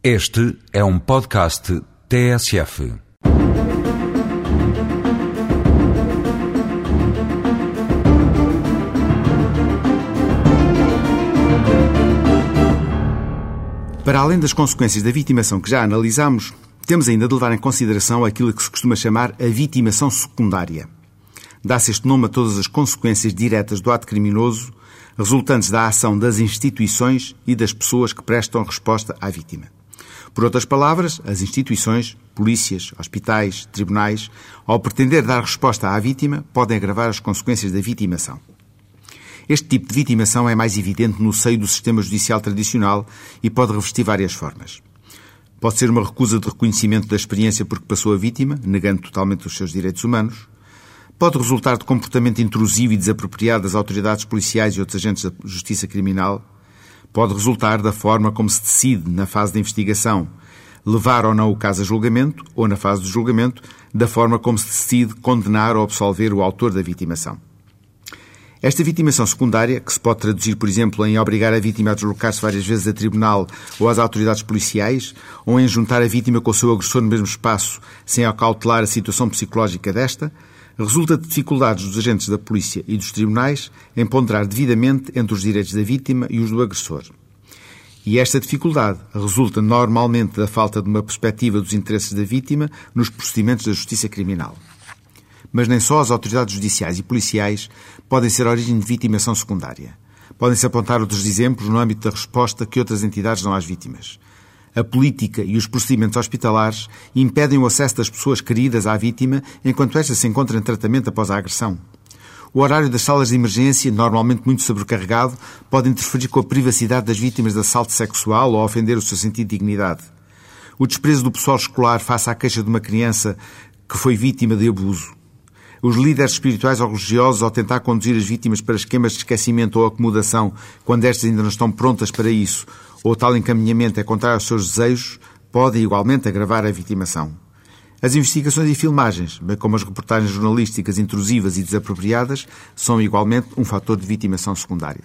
Este é um podcast TSF. Para além das consequências da vitimação que já analisamos, temos ainda de levar em consideração aquilo que se costuma chamar a vitimação secundária. Dá-se este nome a todas as consequências diretas do ato criminoso resultantes da ação das instituições e das pessoas que prestam resposta à vítima. Por outras palavras, as instituições, polícias, hospitais, tribunais, ao pretender dar resposta à vítima, podem agravar as consequências da vitimação. Este tipo de vitimação é mais evidente no seio do sistema judicial tradicional e pode revestir várias formas. Pode ser uma recusa de reconhecimento da experiência porque passou a vítima, negando totalmente os seus direitos humanos. Pode resultar de comportamento intrusivo e desapropriado das autoridades policiais e outros agentes da justiça criminal pode resultar da forma como se decide, na fase de investigação, levar ou não o caso a julgamento, ou na fase do julgamento, da forma como se decide condenar ou absolver o autor da vitimação. Esta vitimação secundária, que se pode traduzir, por exemplo, em obrigar a vítima a deslocar-se várias vezes a tribunal ou às autoridades policiais, ou em juntar a vítima com o seu agressor no mesmo espaço, sem acautelar a situação psicológica desta, resulta de dificuldades dos agentes da polícia e dos tribunais em ponderar devidamente entre os direitos da vítima e os do agressor. E esta dificuldade resulta normalmente da falta de uma perspectiva dos interesses da vítima nos procedimentos da justiça criminal. Mas nem só as autoridades judiciais e policiais podem ser origem de vitimação secundária. Podem-se apontar outros exemplos no âmbito da resposta que outras entidades dão às vítimas. A política e os procedimentos hospitalares impedem o acesso das pessoas queridas à vítima enquanto esta se encontra em tratamento após a agressão. O horário das salas de emergência, normalmente muito sobrecarregado, pode interferir com a privacidade das vítimas de assalto sexual ou ofender o seu sentido de dignidade. O desprezo do pessoal escolar face à queixa de uma criança que foi vítima de abuso. Os líderes espirituais ou religiosos, ao tentar conduzir as vítimas para esquemas de esquecimento ou acomodação, quando estas ainda não estão prontas para isso, ou tal encaminhamento é contrário aos seus desejos, pode igualmente agravar a vitimação. As investigações e filmagens, bem como as reportagens jornalísticas intrusivas e desapropriadas, são igualmente um fator de vitimação secundária.